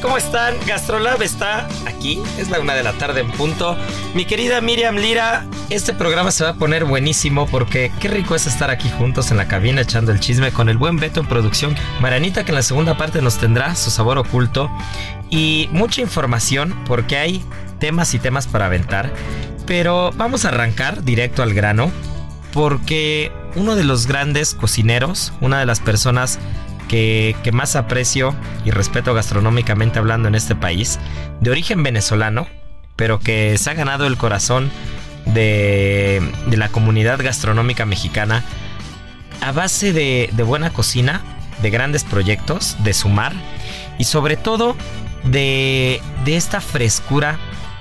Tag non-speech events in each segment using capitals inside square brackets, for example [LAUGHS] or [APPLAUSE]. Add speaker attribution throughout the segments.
Speaker 1: ¿Cómo están? Gastrolab está aquí, es la una de la tarde en punto. Mi querida Miriam Lira, este programa se va a poner buenísimo porque qué rico es estar aquí juntos en la cabina echando el chisme con el buen Beto en producción. Maranita que en la segunda parte nos tendrá su sabor oculto y mucha información porque hay temas y temas para aventar. Pero vamos a arrancar directo al grano porque uno de los grandes cocineros, una de las personas que, más aprecio y respeto gastronómicamente hablando en este país, de origen venezolano, pero que se ha ganado el corazón de, la comunidad gastronómica mexicana a base de, buena cocina, de grandes proyectos, de sumar y sobre todo de esta frescura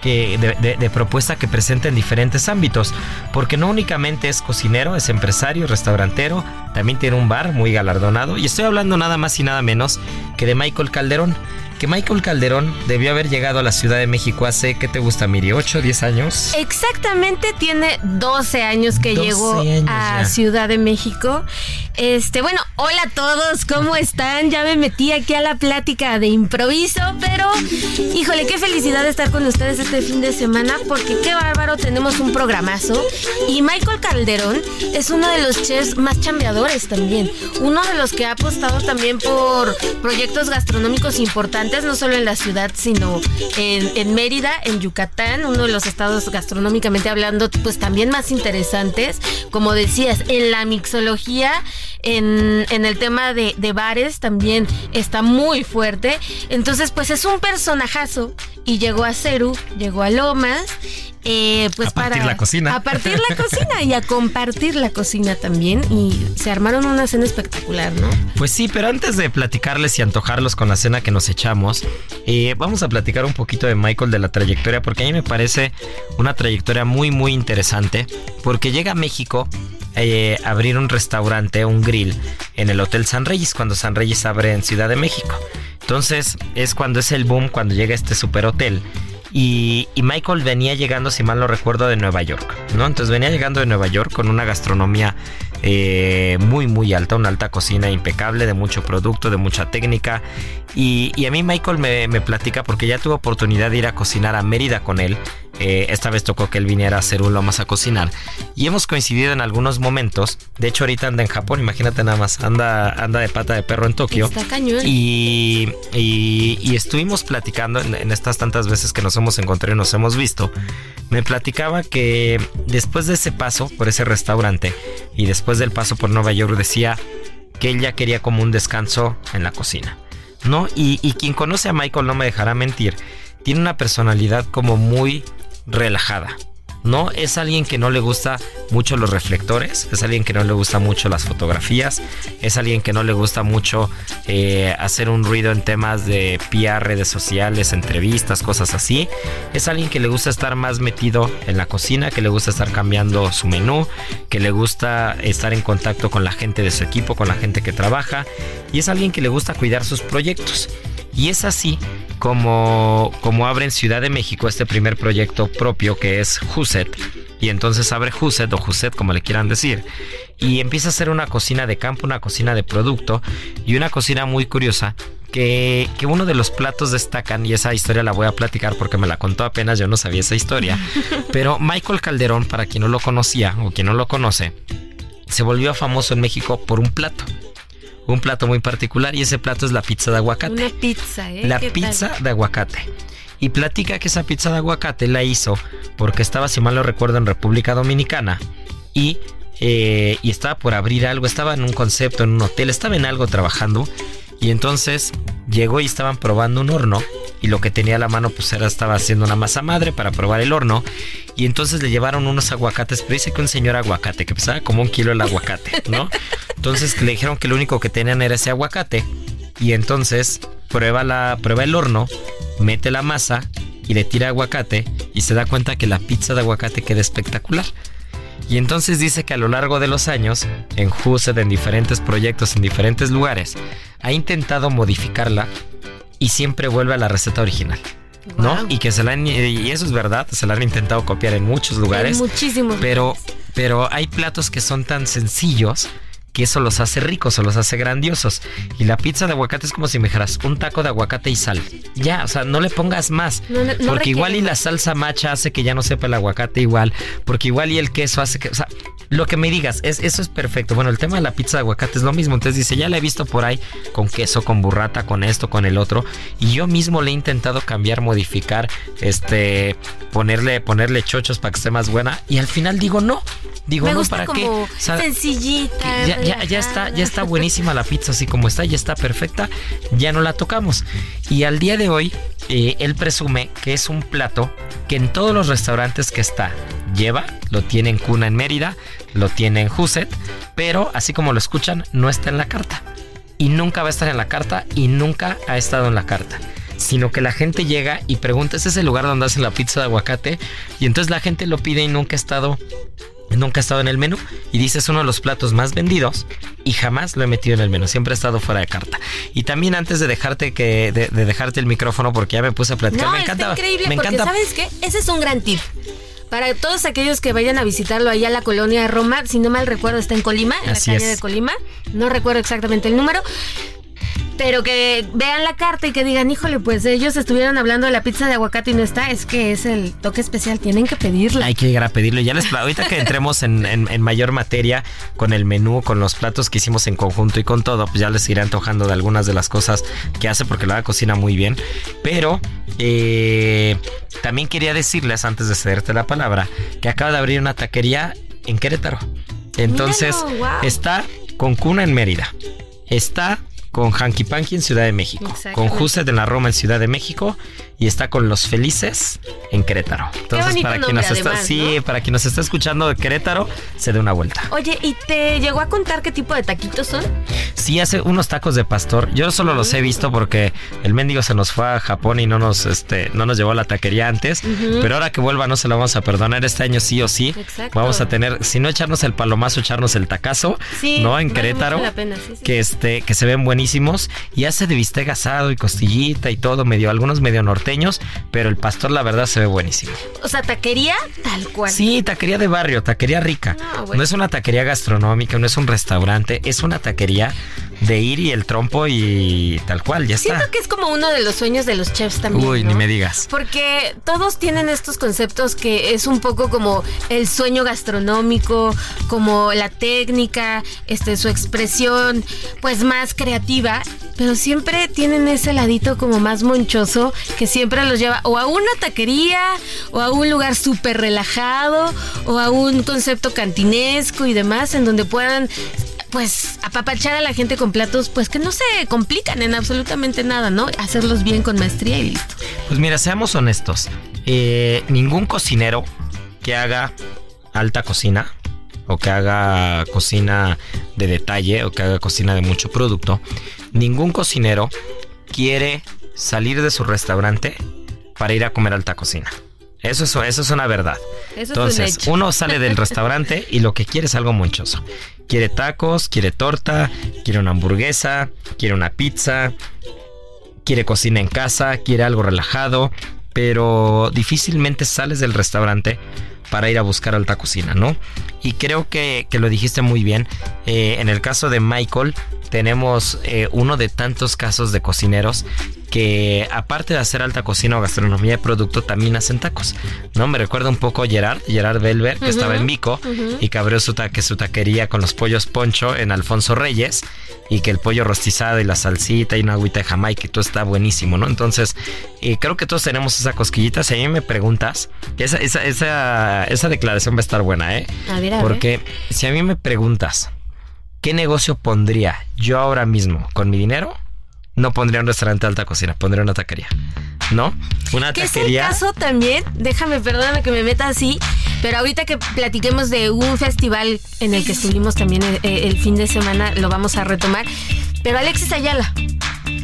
Speaker 1: de, de- de propuesta que presenta en diferentes ámbitos, porque no únicamente es cocinero, es empresario, restaurantero, también tiene un bar muy galardonado, y estoy hablando nada más y nada menos que de Michael Calderón, que Michael Calderón debió haber llegado a la Ciudad de México hace, ¿qué te gusta, Miri? ¿8, 10 años?
Speaker 2: Exactamente, tiene 12 años que
Speaker 1: 12
Speaker 2: llegó
Speaker 1: años
Speaker 2: a
Speaker 1: ya.
Speaker 2: Ciudad de México. Este, bueno, hola a todos, ¿cómo están? Ya me metí aquí a la plática de improviso, pero híjole, qué felicidad estar con ustedes este fin de semana, porque qué bárbaro, tenemos un programazo. Y Michael Calderón es uno de los chefs más chambeadores también. Uno de los que ha apostado también por proyectos gastronómicos importantes, no solo en la ciudad, sino en, Mérida, en Yucatán, uno de los estados gastronómicamente hablando, pues también más interesantes. Como decías, en la mixología, en, en el tema de, de bares también está muy fuerte. Entonces, pues es un personajazo y llegó a Ceru, llegó a Lomas. eh, pues
Speaker 1: A partir
Speaker 2: para
Speaker 1: la cocina.
Speaker 2: a partir la cocina y a compartir la cocina también y se armaron una cena espectacular, ¿no?
Speaker 1: Pues sí, pero antes de platicarles y antojarlos con la cena que nos echamos, eh, vamos a platicar un poquito de Michael de la trayectoria, porque a mí me parece una trayectoria muy, muy interesante, porque llega a México eh, abrir un restaurante, un grill, en el Hotel San Reyes, cuando San Reyes abre en Ciudad de México. Entonces es cuando es el boom, cuando llega este super hotel. Y, y Michael venía llegando, si mal no recuerdo, de Nueva York, ¿no? Entonces venía llegando de Nueva York con una gastronomía eh, muy, muy alta, una alta cocina impecable, de mucho producto, de mucha técnica. Y, y a mí Michael me, me platica porque ya tuve oportunidad de ir a cocinar a Mérida con él. Eh, esta vez tocó que él viniera a hacer un lomas a cocinar. Y hemos coincidido en algunos momentos. De hecho, ahorita anda en Japón, imagínate nada más. Anda, anda de pata de perro en Tokio.
Speaker 2: Está cañón.
Speaker 1: Y, y- y estuvimos platicando en, en estas tantas veces que nos hemos encontrado y nos hemos visto. Me platicaba que después de ese paso por ese restaurante y después del paso por Nueva York decía que él ya quería como un descanso en la cocina. ¿No? Y, y quien conoce a Michael no me dejará mentir. Tiene una personalidad como muy relajada. ¿no? Es alguien que no le gusta mucho los reflectores, es alguien que no le gusta mucho las fotografías, es alguien que no le gusta mucho eh, hacer un ruido en temas de PR, redes sociales, entrevistas, cosas así. Es alguien que le gusta estar más metido en la cocina, que le gusta estar cambiando su menú, que le gusta estar en contacto con la gente de su equipo, con la gente que trabaja, y es alguien que le gusta cuidar sus proyectos. Y es así como, como abre en Ciudad de México este primer proyecto propio que es Huset. Y entonces abre Huset o Huset como le quieran decir. Y empieza a hacer una cocina de campo, una cocina de producto y una cocina muy curiosa que, que, uno de los platos destacan, y esa historia la voy a platicar porque me la contó apenas, yo no sabía esa historia, [LAUGHS] pero Michael Calderón, para quien no lo conocía o quien no lo conoce, se volvió famoso en México por un plato. Un plato muy particular y ese plato es la pizza de aguacate.
Speaker 2: Una pizza, ¿eh?
Speaker 1: La pizza tal? de aguacate. Y platica que esa pizza de aguacate la hizo porque estaba, si mal lo recuerdo, en República Dominicana y, eh, y estaba por abrir algo, estaba en un concepto, en un hotel, estaba en algo trabajando y entonces llegó y estaban probando un horno y lo que tenía a la mano pues era estaba haciendo una masa madre para probar el horno y entonces le llevaron unos aguacates, pero dice que un señor aguacate que pesaba como un kilo el aguacate, ¿no? Entonces le dijeron que lo único que tenían era ese aguacate y entonces prueba la prueba el horno, mete la masa y le tira aguacate y se da cuenta que la pizza de aguacate queda espectacular. Y entonces dice que a lo largo de los años, en Hused, en diferentes proyectos, en diferentes lugares, ha intentado modificarla y siempre vuelve a la receta original. ¿No? Wow. Y que se la han, y eso es verdad, se la han intentado copiar en muchos lugares.
Speaker 2: En muchísimos.
Speaker 1: Pero, pero hay platos que son tan sencillos que eso los hace ricos o los hace grandiosos. Y la pizza de aguacate es como si me dijeras un taco de aguacate y sal. Ya, o sea, no le pongas más.
Speaker 2: No, no,
Speaker 1: porque igual y la salsa macha hace que ya no sepa el aguacate igual. Porque igual y el queso hace que. O sea, lo que me digas, es, eso es perfecto. Bueno, el tema de la pizza de aguacate es lo mismo. Entonces dice, ya la he visto por ahí con queso, con burrata, con esto, con el otro. Y yo mismo le he intentado cambiar, modificar, este, ponerle, ponerle chochos para que esté más buena. Y al final digo, no. Digo,
Speaker 2: me
Speaker 1: no, ¿para
Speaker 2: como
Speaker 1: qué? O sea,
Speaker 2: sencillita.
Speaker 1: ya, ya, ya, está, ya está buenísima la pizza así como está, ya está perfecta, ya no la tocamos. Y al día de hoy, eh, él presume que es un plato que en todos los restaurantes que está lleva, lo tiene en Cuna en Mérida, lo tiene en Huset, pero así como lo escuchan, no está en la carta. Y nunca va a estar en la carta y nunca ha estado en la carta sino que la gente llega y pregunta, ¿ese es el lugar donde hacen la pizza de aguacate? Y entonces la gente lo pide y nunca ha estado nunca ha estado en el menú y dice es uno de los platos más vendidos y jamás lo he metido en el menú, siempre ha estado fuera de carta. Y también antes de dejarte que de, de dejarte el micrófono porque ya me puse a platicar,
Speaker 2: No,
Speaker 1: me encanta
Speaker 2: increíble
Speaker 1: me
Speaker 2: porque
Speaker 1: encanta
Speaker 2: ¿sabes qué? Ese es un gran tip. Para todos aquellos que vayan a visitarlo allá a la colonia de Roma, si no mal recuerdo está en Colima, en
Speaker 1: Así
Speaker 2: la calle
Speaker 1: es.
Speaker 2: de Colima, no recuerdo exactamente el número. Pero que vean la carta y que digan, híjole, pues ellos estuvieron hablando de la pizza de aguacate y no está, es que es el toque especial, tienen que pedirla.
Speaker 1: Hay que llegar a pedirlo. Ya les ahorita que entremos en, en- en mayor materia con el menú, con los platos que hicimos en conjunto y con todo, pues ya les iré antojando de algunas de las cosas que hace porque la cocina muy bien. Pero eh, también quería decirles antes de cederte la palabra que acaba de abrir una taquería en Querétaro. Entonces
Speaker 2: Míralo,
Speaker 1: está con Cuna en Mérida. Está con Hanky Panky en Ciudad de México, con. Justed en la Roma en Ciudad de México y está con Los Felices en Querétaro. Entonces, para quien nos está, sí,
Speaker 2: ¿no?
Speaker 1: para quien nos está escuchando de Querétaro, se dé una vuelta.
Speaker 2: Oye, ¿y te llegó a contar qué tipo de taquitos son?
Speaker 1: Sí, hace unos tacos de pastor. Yo solo los he visto porque el mendigo se nos fue a Japón y no nos, este, no nos llevó a la taquería antes. Pero ahora que vuelva no se lo vamos a perdonar. Este año sí o sí.
Speaker 2: Exacto.
Speaker 1: Vamos a tener, si no echarnos el palomazo, echarnos el tacazo.
Speaker 2: Sí,
Speaker 1: ¿No? En
Speaker 2: vale
Speaker 1: Querétaro.
Speaker 2: mucho la pena, sí, sí.
Speaker 1: Que este, que se ven buenísimos. Y hace de bistec asado y costillita y todo, medio, algunos medio norteños. Pero el pastor, la verdad, se ve buenísimo.
Speaker 2: O sea, taquería tal cual.
Speaker 1: Sí, taquería de barrio, taquería rica.
Speaker 2: Ah, bueno.
Speaker 1: No es una taquería gastronómica, no es un restaurante, es una taquería de ir y el trompo y tal cual, ya
Speaker 2: Siento
Speaker 1: está.
Speaker 2: que es como uno de los sueños de los chefs también.
Speaker 1: Uy,
Speaker 2: ¿no?
Speaker 1: ni me digas.
Speaker 2: Porque todos tienen estos conceptos que es un poco como el sueño gastronómico, como la técnica, este, su expresión, pues más creativa, pero siempre tienen ese ladito como más monchoso que siempre los lleva o a una taquería, o a un lugar súper relajado, o a un concepto cantinesco y demás, en donde puedan pues apapachar a la gente con platos pues que no se complican en absolutamente nada, ¿no? Hacerlos bien con maestría y listo.
Speaker 1: Pues mira, seamos honestos. eh, ningún cocinero que haga alta cocina o que haga cocina de detalle o que haga cocina de mucho producto, ningún cocinero quiere salir de su restaurante para ir a comer alta cocina. Eso es, eso es una verdad.
Speaker 2: Eso es un
Speaker 1: Entonces, uno sale del restaurante y lo que quiere es algo monchoso. Quiere tacos, quiere torta, quiere una hamburguesa, quiere una pizza, quiere cocina en casa, quiere algo relajado, pero difícilmente sales del restaurante para ir a buscar alta cocina, ¿no? Y creo que, lo dijiste muy bien. Eh, en el caso de Michael, tenemos eh, uno de tantos casos de cocineros que aparte de hacer alta cocina o gastronomía de producto, también hacen tacos. ¿No? Me recuerda un poco a Gerard, Gerard Belver, que estaba en Vico y que abrió su, su taquería con los pollos poncho en Alfonso Reyes y que el pollo rostizado y la salsita y una agüita de Jamaica y todo está buenísimo, ¿no? Entonces, eh, creo que todos tenemos esa cosquillita. Si a mí me preguntas, esa, esa, esa, esa declaración va a estar buena, ¿eh?
Speaker 2: A ver, a
Speaker 1: Porque si a mí me preguntas, ¿qué negocio pondría yo ahora mismo con mi dinero? no pondría un restaurante de alta cocina, pondría una taquería. ¿No? Una
Speaker 2: ¿Qué
Speaker 1: taquería.
Speaker 2: es el caso también, déjame, perdóname que me meta así, pero ahorita que platiquemos de un festival en el que estuvimos también el, el fin de semana, lo vamos a retomar. Pero Alexis Ayala,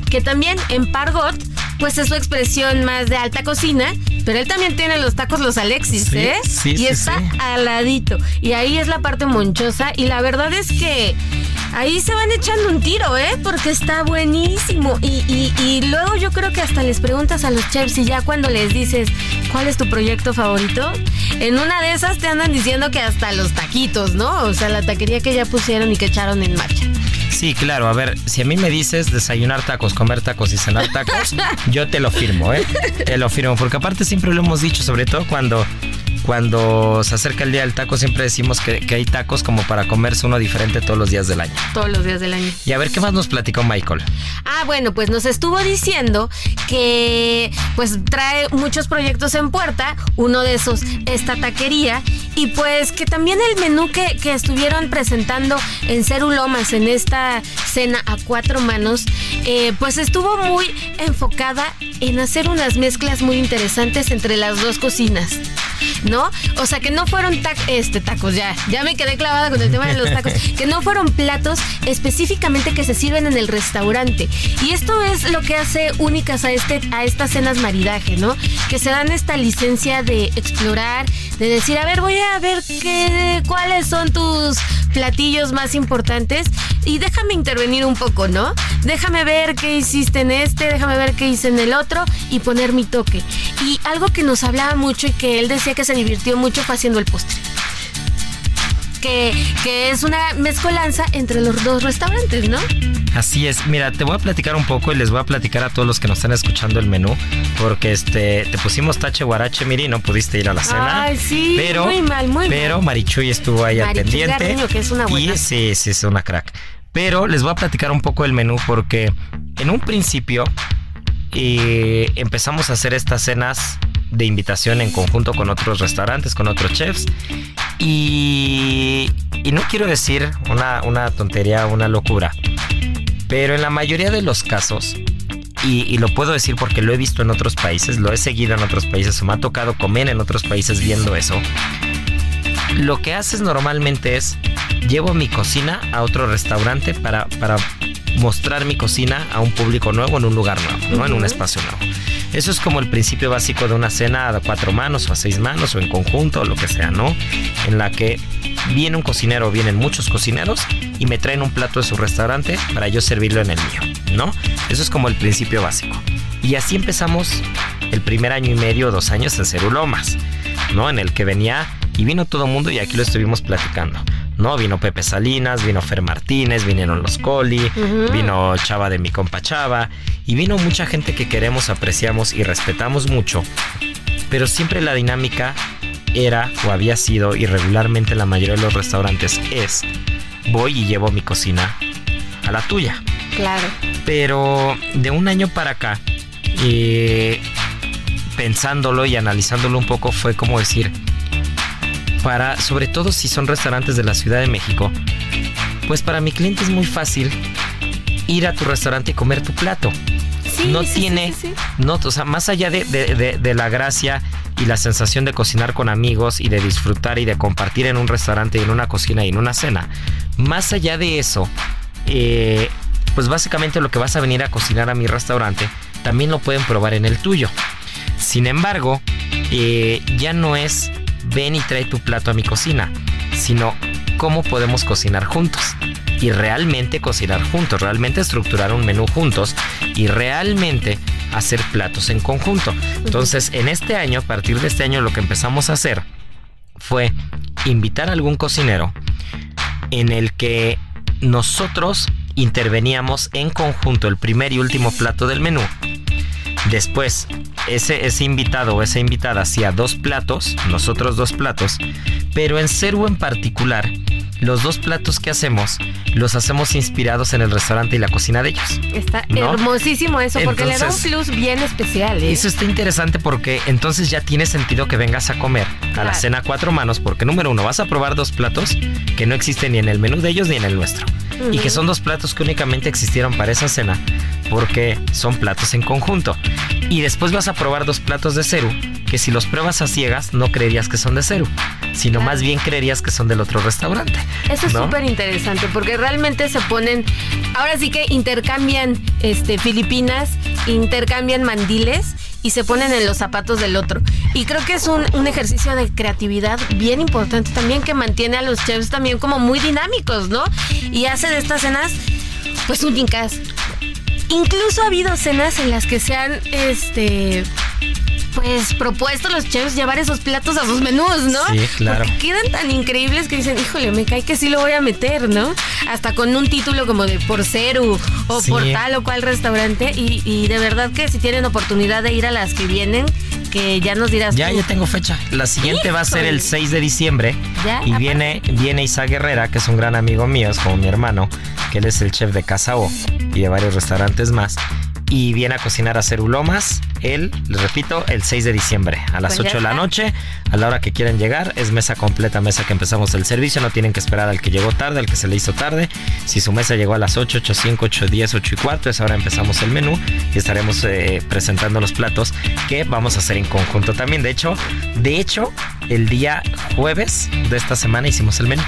Speaker 2: que también en Pargot pues es su expresión más de alta cocina, pero él también tiene los tacos los Alexis, ¿eh?
Speaker 1: Sí,
Speaker 2: y
Speaker 1: sí,
Speaker 2: está
Speaker 1: sí.
Speaker 2: aladito. Y ahí es la parte monchosa y la verdad es que ahí se van echando un tiro, ¿eh? Porque está buenísimo. Y, y, y luego yo creo que hasta les preguntas a los chefs y ya cuando les dices, ¿cuál es tu proyecto favorito? En una de esas te andan diciendo que hasta los taquitos, ¿no? O sea, la taquería que ya pusieron y que echaron en marcha.
Speaker 1: Sí, claro. A ver, si a mí me dices desayunar tacos, comer tacos y cenar tacos, [LAUGHS] yo te lo firmo, ¿eh? Te lo firmo. Porque aparte siempre lo hemos dicho, sobre todo cuando, cuando se acerca el día del taco, siempre decimos que, que hay tacos como para comerse uno diferente todos los días del año.
Speaker 2: Todos los días del año.
Speaker 1: Y a ver, ¿qué más nos platicó Michael?
Speaker 2: Ah, bueno, pues nos estuvo diciendo que pues trae muchos proyectos en puerta, uno de esos esta taquería y pues que también el menú que, que estuvieron presentando en Cerulomas en esta cena a cuatro manos, eh, pues estuvo muy enfocada en hacer unas mezclas muy interesantes entre las dos cocinas. ¿No? O sea, que no fueron tac este, tacos, ya, ya me quedé clavada con el tema de los tacos, [LAUGHS] que no fueron platos específicamente que se sirven en el restaurante. Y esto es lo que hace únicas a, este, a estas cenas maridaje, ¿no? Que se dan esta licencia de explorar, de decir, a ver, voy a ver qué, cuáles son tus platillos más importantes y déjame intervenir un poco, ¿no? Déjame ver qué hiciste en este, déjame ver qué hice en el otro y poner mi toque. Y algo que nos hablaba mucho y que él decía que se divirtió mucho fue haciendo el postre. Que, que es una mezcolanza entre los dos restaurantes, ¿no?
Speaker 1: Así es, mira, te voy a platicar un poco y les voy a platicar a todos los que nos están escuchando el menú, porque este te pusimos tache guarache, Miri, no pudiste ir a la cena.
Speaker 2: Ay, sí,
Speaker 1: pero,
Speaker 2: muy mal, muy
Speaker 1: Pero
Speaker 2: mal.
Speaker 1: Marichuy estuvo ahí al pendiente.
Speaker 2: Que es una buena.
Speaker 1: Y sí, sí, es una crack. Pero les voy a platicar un poco del menú porque en un principio eh, empezamos a hacer estas cenas de invitación en conjunto con otros restaurantes, con otros chefs. Y, y no quiero decir una, una tontería, una locura, pero en la mayoría de los casos, y, y, lo puedo decir porque lo he visto en otros países, lo he seguido en otros países, o me ha tocado comer en otros países viendo eso. Lo que haces normalmente es llevo mi cocina a otro restaurante para, para mostrar mi cocina a un público nuevo en un lugar nuevo, ¿no? En un espacio nuevo. Eso es como el principio básico de una cena a cuatro manos o a seis manos o en conjunto o lo que sea, ¿no? En la que viene un cocinero, vienen muchos cocineros y me traen un plato de su restaurante para yo servirlo en el mío, ¿no? Eso es como el principio básico. Y así empezamos el primer año y medio, dos años en Cerulomas, ¿no? En el que venía y vino todo el mundo y aquí lo estuvimos platicando. ¿No? Vino Pepe Salinas, vino Fer Martínez, vinieron los Coli, uh -huh. vino Chava de mi compa Chava, y vino mucha gente que queremos, apreciamos y respetamos mucho. Pero siempre la dinámica era o había sido, y regularmente la mayoría de los restaurantes es, voy y llevo mi cocina a la tuya.
Speaker 2: Claro.
Speaker 1: Pero de un año para acá, eh, pensándolo y analizándolo un poco, fue como decir, para, sobre todo si son restaurantes de la Ciudad de México, pues para mi cliente es muy fácil ir a tu restaurante y comer tu plato.
Speaker 2: Sí,
Speaker 1: no
Speaker 2: sí,
Speaker 1: tiene,
Speaker 2: sí,
Speaker 1: no, o sea, más allá de, de, de, de, la gracia y la sensación de cocinar con amigos y de disfrutar y de compartir en un restaurante y en una cocina y en una cena, más allá de eso, eh, pues básicamente lo que vas a venir a cocinar a mi restaurante, también lo pueden probar en el tuyo. Sin embargo, eh, ya no es ven y trae tu plato a mi cocina, sino cómo podemos cocinar juntos. y realmente cocinar juntos, realmente estructurar un menú juntos y realmente hacer platos en conjunto. Entonces, en este año, a partir de este año, lo que empezamos a hacer fue invitar a algún cocinero en el que nosotros interveníamos en conjunto el primer y último plato del menú. Después, ese, ese invitado o esa invitada hacía dos platos, nosotros dos platos, pero en Ceru en particular los dos platos que hacemos los hacemos inspirados en el restaurante y la cocina de ellos.
Speaker 2: Está hermosísimo eso, porque le da un plus bien especial. ¿eh?
Speaker 1: Eso está interesante porque entonces ya tiene sentido que vengas a comer a la cena cuatro manos, porque número uno, vas a probar dos platos que no existen ni en el menú de ellos ni en el nuestro. Y que son dos platos que únicamente existieron para esa cena, porque son platos en conjunto. Y después vas a probar dos platos de Ceru, que si los pruebas a ciegas no creerías que son de Ceru, sino más bien creerías que son del otro restaurante.
Speaker 2: Eso es súper interesante porque realmente se ponen, ahora sí que intercambian este, Filipinas, intercambian mandiles y se ponen en los zapatos del otro. Y creo que es un, un, ejercicio de creatividad bien importante también que mantiene a los chefs también como muy dinámicos, ¿no? Y hace de estas cenas pues únicas. Incluso ha habido cenas en las que se han este pues propuesto los chefs llevar esos platos a sus menús, ¿no?
Speaker 1: Sí, claro.
Speaker 2: Porque quedan tan increíbles que dicen, híjole, me cae que sí lo voy a meter, ¿no? Hasta con un título como de por Ceru o por tal o cual restaurante. Y, y, de verdad que si tienen oportunidad de ir a las que vienen, que ya nos dirás.
Speaker 1: Ya,
Speaker 2: tú.
Speaker 1: ya tengo fecha. La siguiente va a ser el 6 de diciembre.
Speaker 2: ¿Ya?
Speaker 1: Y viene, viene Isaac Guerrera, que es un gran amigo mío, es como mi hermano, que él es el chef de Casa O y de varios restaurantes más y viene a cocinar a Cerulomas el, les repito, el 6 de diciembre a las
Speaker 2: Pues
Speaker 1: 8
Speaker 2: ya
Speaker 1: de la noche, a la hora que quieran llegar, es mesa completa, mesa que empezamos el servicio, no tienen que esperar al que llegó tarde, al que se le hizo tarde. Si su mesa llegó a las 8, 8, 5, 8, 10, 8 y cuarto, es ahora empezamos el menú y estaremos eh, presentando los platos que vamos a hacer en conjunto también. De hecho, de hecho, el día jueves de esta semana hicimos el menú.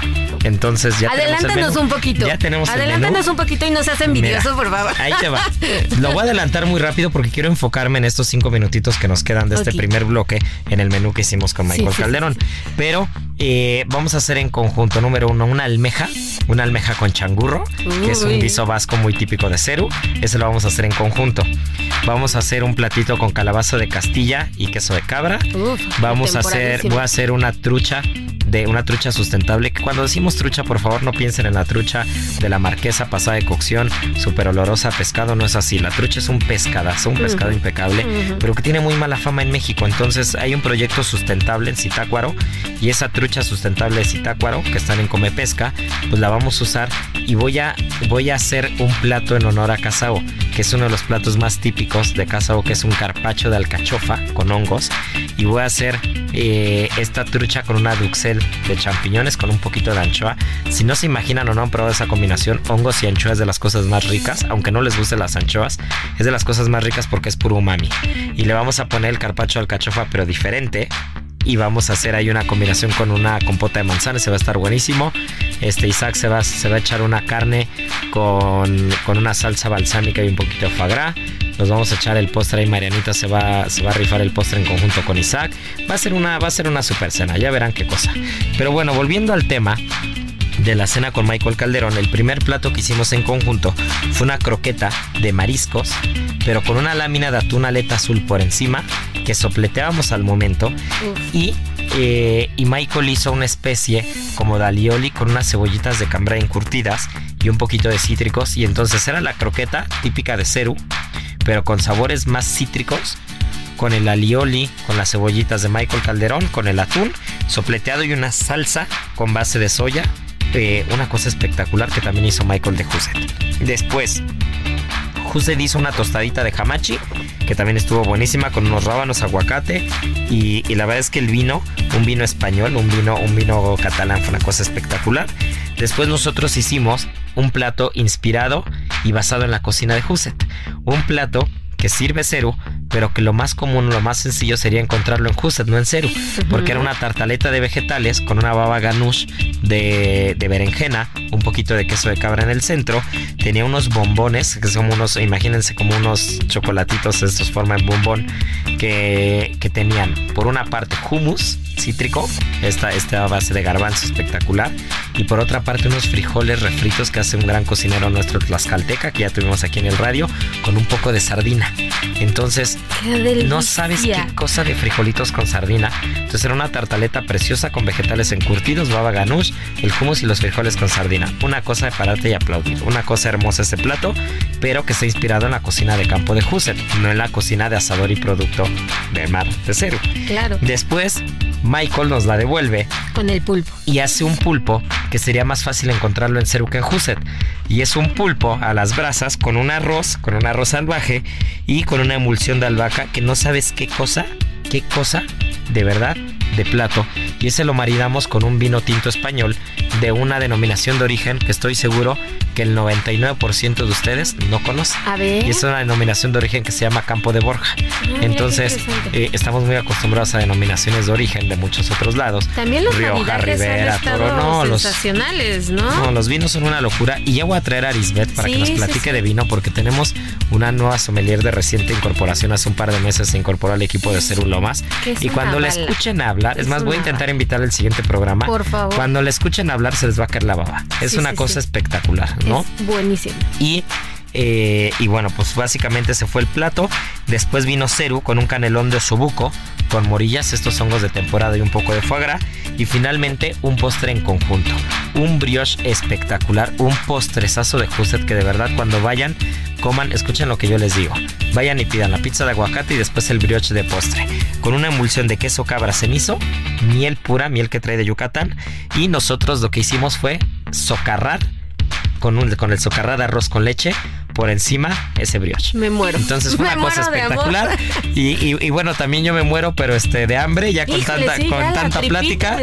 Speaker 1: Entonces ya tenemos el
Speaker 2: Adelántanos
Speaker 1: menú.
Speaker 2: un poquito.
Speaker 1: Ya tenemos el menú.
Speaker 2: Adelántanos un poquito y no seas envidioso,
Speaker 1: Mira,
Speaker 2: por favor.
Speaker 1: Ahí te va. [LAUGHS] Lo voy a adelantar muy rápido porque quiero enfocarme en estos cinco minutitos que nos quedan de este primer bloque en el menú que hicimos con Michael
Speaker 2: sí, sí,
Speaker 1: Calderón. Pero eh, vamos a hacer en conjunto, número uno, una almeja, una almeja con changurro, que es un guiso vasco muy típico de Ceru. Ese lo vamos a hacer en conjunto. Vamos a hacer un platito con calabaza de Castilla y queso de cabra.
Speaker 2: Uf,
Speaker 1: Vamos a hacer, voy a hacer una trucha de una trucha sustentable. Que cuando decimos trucha, por favor, no piensen en la trucha de la marquesa pasada de cocción, súper olorosa a pescado. No es así. La trucha es un pescadazo, un pescado impecable, pero que tiene muy mala fama en México. Entonces, hay un proyecto sustentable en Zitácuaro y esa trucha sustentable de Zitácuaro, que están en Come Pesca, pues la vamos a usar y voy a, voy a hacer un plato en honor a Casao, que es uno de los platos más típicos de Casao, que es un carpacho de alcachofa con hongos. Y voy a hacer eh, esta trucha con una duxel de champiñones con un poquito de anchoa. Si no se imaginan o no han probado esa combinación, hongos y anchoa es de las cosas más ricas, aunque no les gusten las anchoas, es de las cosas más ricas porque es puro umami. Y le vamos a poner el carpacho de alcachofa, pero diferente. Y vamos a hacer ahí una combinación con una compota de manzana, se va a estar buenísimo. Este Isaac se va, se va a echar una carne con, con una salsa balsámica y un poquito de gras. Nos vamos a echar el postre y Marianita se va, se va a rifar el postre en conjunto con Isaac. Va a ser una, va a ser una super cena, ya verán qué cosa. Pero bueno, volviendo al tema de la cena con Michael Calderón, el primer plato que hicimos en conjunto fue una croqueta de mariscos, pero con una lámina de atún aleta azul por encima, que sopleteábamos al momento. Y, eh, y Michael hizo una especie como de alioli con unas cebollitas de cambray encurtidas y un poquito de cítricos. Y entonces era la croqueta típica de Ceru, pero con sabores más cítricos con el alioli, con las cebollitas de Michael Calderón, con el atún sopleteado y una salsa con base de soya. Eh, una cosa espectacular que también hizo Michael de Huset. Después, Huset hizo una tostadita de hamachi, que también estuvo buenísima, con unos rábanos, aguacate. Y, y la verdad es que el vino, un vino español, un vino, un vino catalán, fue una cosa espectacular. Después nosotros hicimos un plato inspirado y basado en la cocina de Huset. Un plato que sirve Ceru, pero que lo más común, lo más sencillo sería encontrarlo en Huset, no en Ceru, porque era una tartaleta de vegetales con una baba ganoush de, de, berenjena, un poquito de queso de cabra en el centro, tenía unos bombones, que son unos, imagínense como unos chocolatitos, estos forma de bombón, que, que tenían por una parte hummus cítrico, esta, esta base de garbanzo espectacular, y por otra parte unos frijoles refritos que hace un gran cocinero nuestro tlaxcalteca, que ya tuvimos aquí en el radio, con un poco de sardina. Entonces, no sabes qué cosa de frijolitos con sardina. Entonces era una tartaleta preciosa con vegetales encurtidos, baba ganoush, el hummus y los frijoles con sardina. Una cosa de pararte y aplaudir. Una cosa hermosa ese plato, pero que está inspirado en la cocina de campo de Husset, no en la cocina de asador y producto de mar de cero.
Speaker 2: Claro.
Speaker 1: Después, Michael nos la devuelve.
Speaker 2: Con el pulpo.
Speaker 1: Y hace un pulpo que sería más fácil encontrarlo en Seru que en Husset. Y es un pulpo a las brasas con un arroz, con un arroz salvaje y con una emulsión de albahaca que no sabes qué cosa, qué cosa de verdad de plato y ese lo maridamos con un vino tinto español de una denominación de origen que estoy seguro que el 99% de ustedes no conocen.
Speaker 2: A ver.
Speaker 1: Y es una denominación de origen que se llama Campo de Borja.
Speaker 2: Ah,
Speaker 1: Entonces, eh, estamos muy acostumbrados a denominaciones de origen de muchos otros lados.
Speaker 2: También los
Speaker 1: Rioja, Rivera, Toro, no, los
Speaker 2: sensacionales, ¿no?
Speaker 1: No, los vinos son una locura y ya voy a traer a Arisbet para
Speaker 2: Sí,
Speaker 1: que nos platique
Speaker 2: sí.
Speaker 1: de vino porque tenemos una nueva sommelier de reciente incorporación. Hace un par de meses se incorporó al equipo de Ceru Lomas
Speaker 2: Que es
Speaker 1: y cuando le
Speaker 2: bala.
Speaker 1: escuchen hablar, es
Speaker 2: Es
Speaker 1: más, voy a intentar invitar al siguiente programa.
Speaker 2: Por favor.
Speaker 1: Cuando le escuchen hablar se les va a caer la baba. Es
Speaker 2: Sí,
Speaker 1: una
Speaker 2: sí,
Speaker 1: cosa
Speaker 2: sí.
Speaker 1: espectacular, ¿no?
Speaker 2: Es buenísimo.
Speaker 1: Y, eh, y bueno, pues básicamente se fue el plato. Después vino Ceru con un canelón de osobuco con morillas, estos hongos de temporada y un poco de foie. Y finalmente un postre en conjunto. Un brioche espectacular, un postrezazo de Husset que de verdad cuando vayan, coman, escuchen lo que yo les digo. Vayan y pidan la pizza de aguacate y después el brioche de postre. Con una emulsión de queso cabra cenizo, miel pura, miel que trae de Yucatán. Y nosotros lo que hicimos fue socarrar con, un, con el socarrar de arroz con leche por encima ese brioche.
Speaker 2: Me muero.
Speaker 1: Entonces fue [LAUGHS]
Speaker 2: Me
Speaker 1: una cosa espectacular. Y, y- y bueno, también yo me muero, pero este de hambre, ya con
Speaker 2: Híjole,
Speaker 1: tanta,
Speaker 2: sí,
Speaker 1: con
Speaker 2: ya
Speaker 1: tanta plática.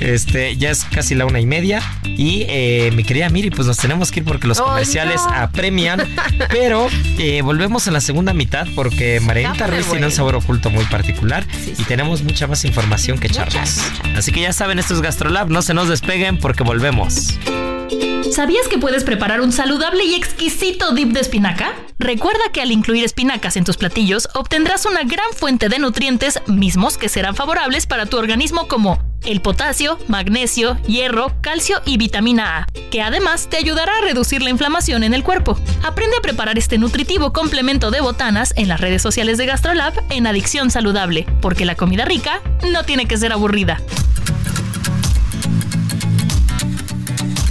Speaker 1: Este, ya es casi la una y media. Y eh, mi querida Miri, pues nos tenemos que ir porque los
Speaker 2: ¡Ay,
Speaker 1: comerciales
Speaker 2: no!
Speaker 1: apremian. [LAUGHS] pero eh, volvemos en la segunda mitad porque Marianita Ruiz tiene un sabor oculto muy particular
Speaker 2: Sí,
Speaker 1: y tenemos mucha más información que
Speaker 2: mucha.
Speaker 1: Así que ya saben, esto es Gastrolab, no se nos despeguen porque volvemos.
Speaker 3: ¿Sabías que puedes preparar un saludable y exquisito dip de espinaca? Recuerda que al incluir espinacas en tus platillos obtendrás una gran fuente de nutrientes mismos que serán favorables para tu organismo como el potasio, magnesio, hierro, calcio y vitamina A, que además te ayudará a reducir la inflamación en el cuerpo. Aprende a preparar este nutritivo complemento de botanas en las redes sociales de GastroLab en Adicción Saludable, porque la comida rica no tiene que ser aburrida.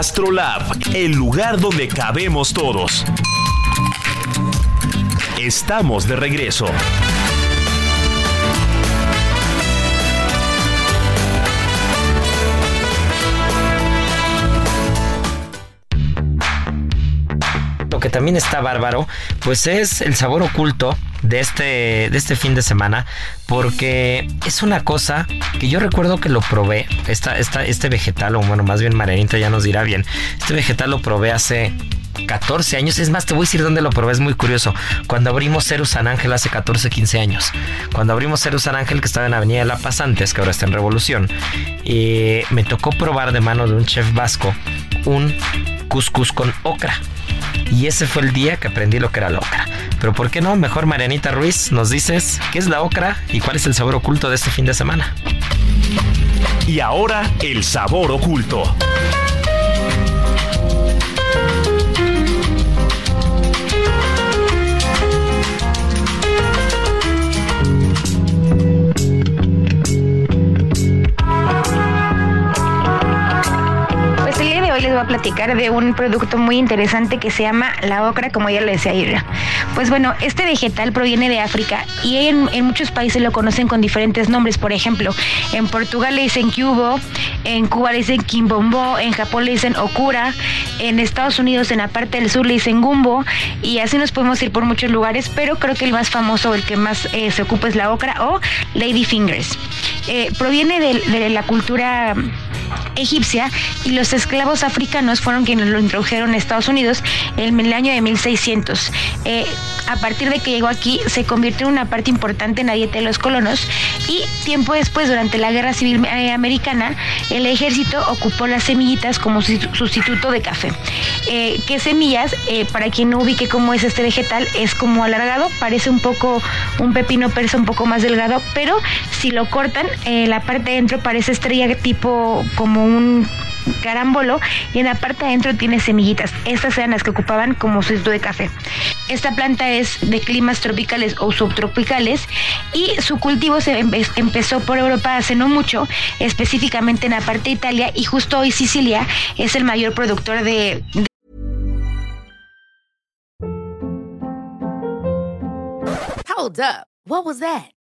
Speaker 4: Gastrolab, el lugar donde cabemos todos. Estamos de regreso.
Speaker 1: Lo que también está bárbaro, pues es el sabor oculto de este, de este fin de semana, porque es una cosa que yo recuerdo que lo probé, esta, esta, este vegetal, o bueno, más bien Marianita ya nos dirá bien, este vegetal lo probé hace 14 años, es más, te voy a decir dónde lo probé, es muy curioso, cuando abrimos Ceru San Ángel hace 14, 15 años, cuando abrimos Ceru San Ángel que estaba en Avenida de La Paz antes, que ahora está en Revolución, y me tocó probar de mano de un chef vasco un couscous con ocra. Y ese fue el día que aprendí lo que era la ocra. Pero ¿por qué no? Mejor Marianita Ruiz, nos dices qué es la ocra y cuál es el sabor oculto de este fin de semana.
Speaker 4: Y ahora, el sabor oculto.
Speaker 5: les voy a platicar de un producto muy interesante que se llama la ocra, como ya le decía ayer. Pues bueno, este vegetal proviene de África y en, muchos países lo conocen con diferentes nombres. Por ejemplo, en Portugal le dicen cubo, en Cuba le dicen quimbombo, en Japón le dicen okura, en Estados Unidos en la parte del sur le dicen gumbo y así nos podemos ir por muchos lugares, pero creo que el más famoso, el que más eh, se ocupa es la ocra o lady fingers. Eh, proviene de la cultura egipcia y los esclavos africanos fueron quienes lo introdujeron a Estados Unidos en el año de 1600. Eh, a partir de que llegó aquí se convirtió en una parte importante en la dieta de los colonos y tiempo después, durante la Guerra Civil eh, Americana, el ejército ocupó las semillitas como sustituto de café. Eh, ¿Qué semillas? para quien no ubique cómo es este vegetal, es como alargado, parece un poco un pepino persa un poco más delgado, pero si lo cortan, la parte de dentro parece estrella tipo como un carámbolo y en la parte de adentro tiene semillitas. Estas eran las que ocupaban como sustituto de café. Esta planta es de climas tropicales o subtropicales y su cultivo se empezó por Europa hace no mucho, específicamente en la parte de Italia y justo hoy Sicilia es el mayor productor de, de
Speaker 6: Hold up.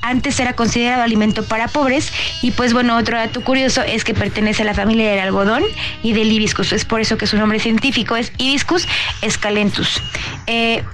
Speaker 5: antes era considerado alimento para pobres y pues bueno, otro dato curioso es que pertenece a la familia del algodón y del hibiscus, es por eso que su nombre científico es Hibiscus escalentus. Eh,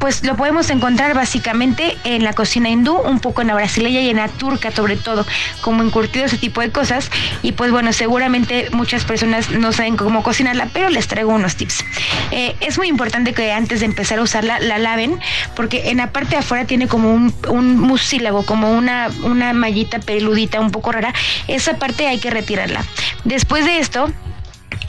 Speaker 5: pues lo podemos encontrar básicamente en la cocina hindú, un poco en la brasileña y en la turca sobre todo, como encurtido ese tipo de cosas. Y pues bueno, seguramente muchas personas no saben cómo cocinarla, pero les traigo unos tips. Eh, es muy importante que antes de empezar a usarla la laven, porque en la parte de afuera tiene como un, un musílago, como una, una mallita peludita un poco rara. Esa parte hay que retirarla. Después de esto,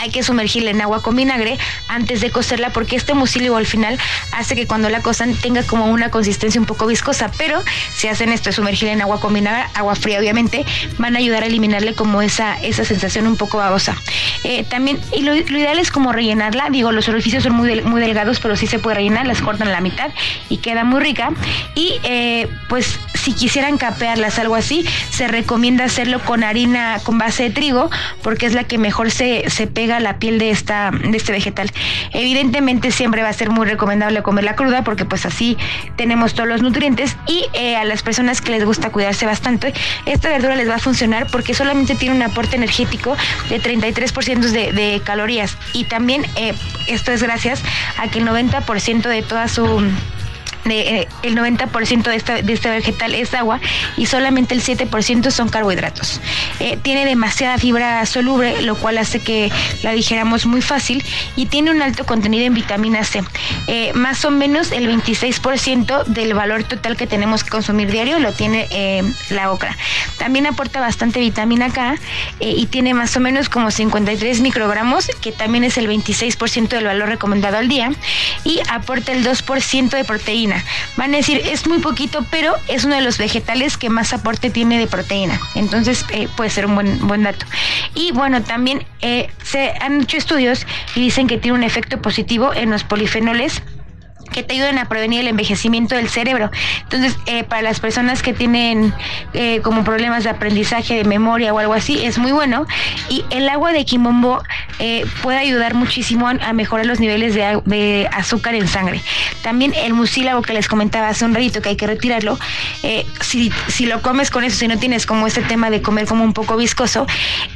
Speaker 5: hay que sumergirla en agua con vinagre antes de cocerla porque este mucílago al final hace que cuando la cosan tenga como una consistencia un poco viscosa, pero si hacen esto, sumergirla en agua con vinagre, agua fría obviamente, van a ayudar a eliminarle como esa, esa sensación un poco babosa. Eh, también, y lo, ideal es como rellenarla, digo, los orificios son muy, muy delgados, pero sí se puede rellenar, las cortan a la mitad y queda muy rica. Y eh, pues si quisieran capearlas, algo así, se recomienda hacerlo con harina con base de trigo, porque es la que mejor se, se pega la piel de, esta, de este vegetal. Evidentemente siempre va a ser muy recomendable comerla cruda porque pues así tenemos todos los nutrientes y eh, a las personas que les gusta cuidarse bastante, esta verdura les va a funcionar porque solamente tiene un aporte energético de 33% de, de calorías y también eh, esto es gracias a que el 90% de toda su eh, el 90% de, esta, de este vegetal es agua y solamente el 7% son carbohidratos. Eh, tiene demasiada fibra soluble, lo cual hace que la digeramos muy fácil y tiene un alto contenido en vitamina C. Eh, más o menos el 26% del valor total que tenemos que consumir diario lo tiene la ocra. También aporta bastante vitamina K y tiene más o menos como 53 microgramos, que también es el 26% del valor recomendado al día, y aporta el 2% de proteína Van a decir, es muy poquito, pero es uno de los vegetales que más aporte tiene de proteína. Entonces eh, puede ser un buen, buen dato. Y bueno, también eh, se han hecho estudios y dicen que tiene un efecto positivo en los polifenoles que te ayuden a prevenir el envejecimiento del cerebro. Entonces, eh, para las personas que tienen eh, como problemas de aprendizaje, de memoria o algo así, es muy bueno. Y el agua de quimombo eh, puede ayudar muchísimo a, mejorar los niveles de, azúcar en sangre. También el mucílago que les comentaba hace un ratito que hay que retirarlo, si, si lo comes con eso, si no tienes como este tema de comer como un poco viscoso,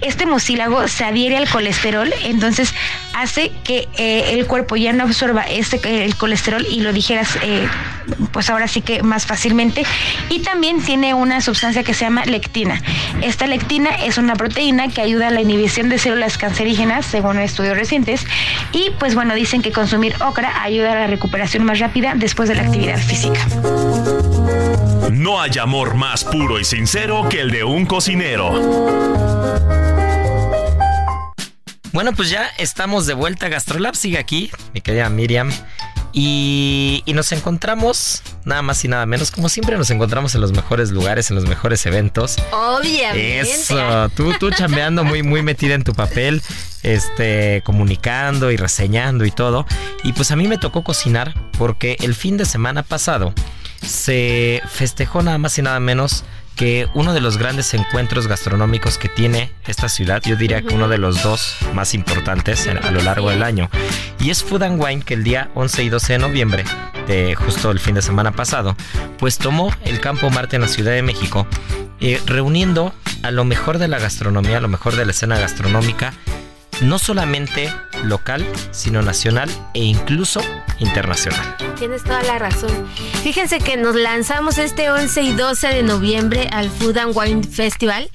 Speaker 5: este mucílago se adhiere al colesterol, entonces hace que el cuerpo ya no absorba este, el colesterol y lo dijeras eh, pues ahora sí que más fácilmente. Y también tiene una sustancia que se llama lectina. Esta lectina es una proteína que ayuda a la inhibición de células cancerígenas, según estudios recientes. Y pues bueno, dicen que consumir ocra ayuda a la recuperación más rápida después de la actividad física.
Speaker 4: No hay amor más puro y sincero que el de un cocinero.
Speaker 1: Bueno, pues ya estamos de vuelta. Gastrolab sigue aquí, mi querida Miriam. Y, nos encontramos, nada más y nada menos, como siempre nos encontramos en los mejores lugares, en los mejores eventos.
Speaker 2: Obviamente.
Speaker 1: Eso, tú, tú chambeando muy, muy metida en tu papel, este, comunicando y reseñando y todo. Y pues a mí me tocó cocinar porque el fin de semana pasado se festejó nada más y nada menos que uno de los grandes encuentros gastronómicos que tiene esta ciudad, yo diría que uno de los dos más importantes a lo largo del año, y es Food and Wine que el día 11 y 12 de noviembre, de justo el fin de semana pasado, pues tomó el Campo Marte en la Ciudad de México, eh, reuniendo a lo mejor de la gastronomía, a lo mejor de la escena gastronómica, no solamente local, sino nacional e incluso internacional.
Speaker 2: Tienes toda la razón. Fíjense que nos lanzamos este 11 y 12 de noviembre al Food and Wine Festival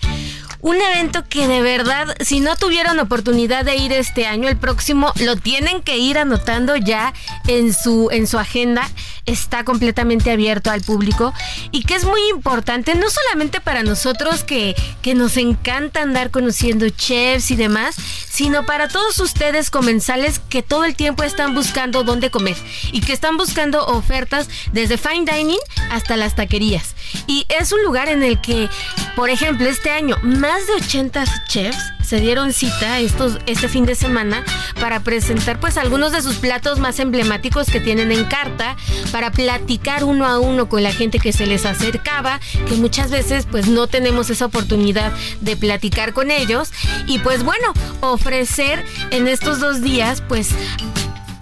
Speaker 2: un evento que de verdad, si no tuvieron oportunidad de ir este año, el próximo lo tienen que ir anotando ya en su, en su agenda. Está completamente abierto al público y que es muy importante, no solamente para nosotros que, que nos encanta andar conociendo chefs y demás, sino para todos ustedes comensales que todo el tiempo están buscando dónde comer y que están buscando ofertas desde fine dining hasta las taquerías. Y es un lugar en el que, por ejemplo, este año, más de 80 chefs se dieron cita estos, este fin de semana para presentar pues algunos de sus platos más emblemáticos que tienen en carta, para platicar uno a uno con la gente que se les acercaba, que muchas veces pues no tenemos esa oportunidad de platicar con ellos. Y pues bueno, ofrecer en estos dos días pues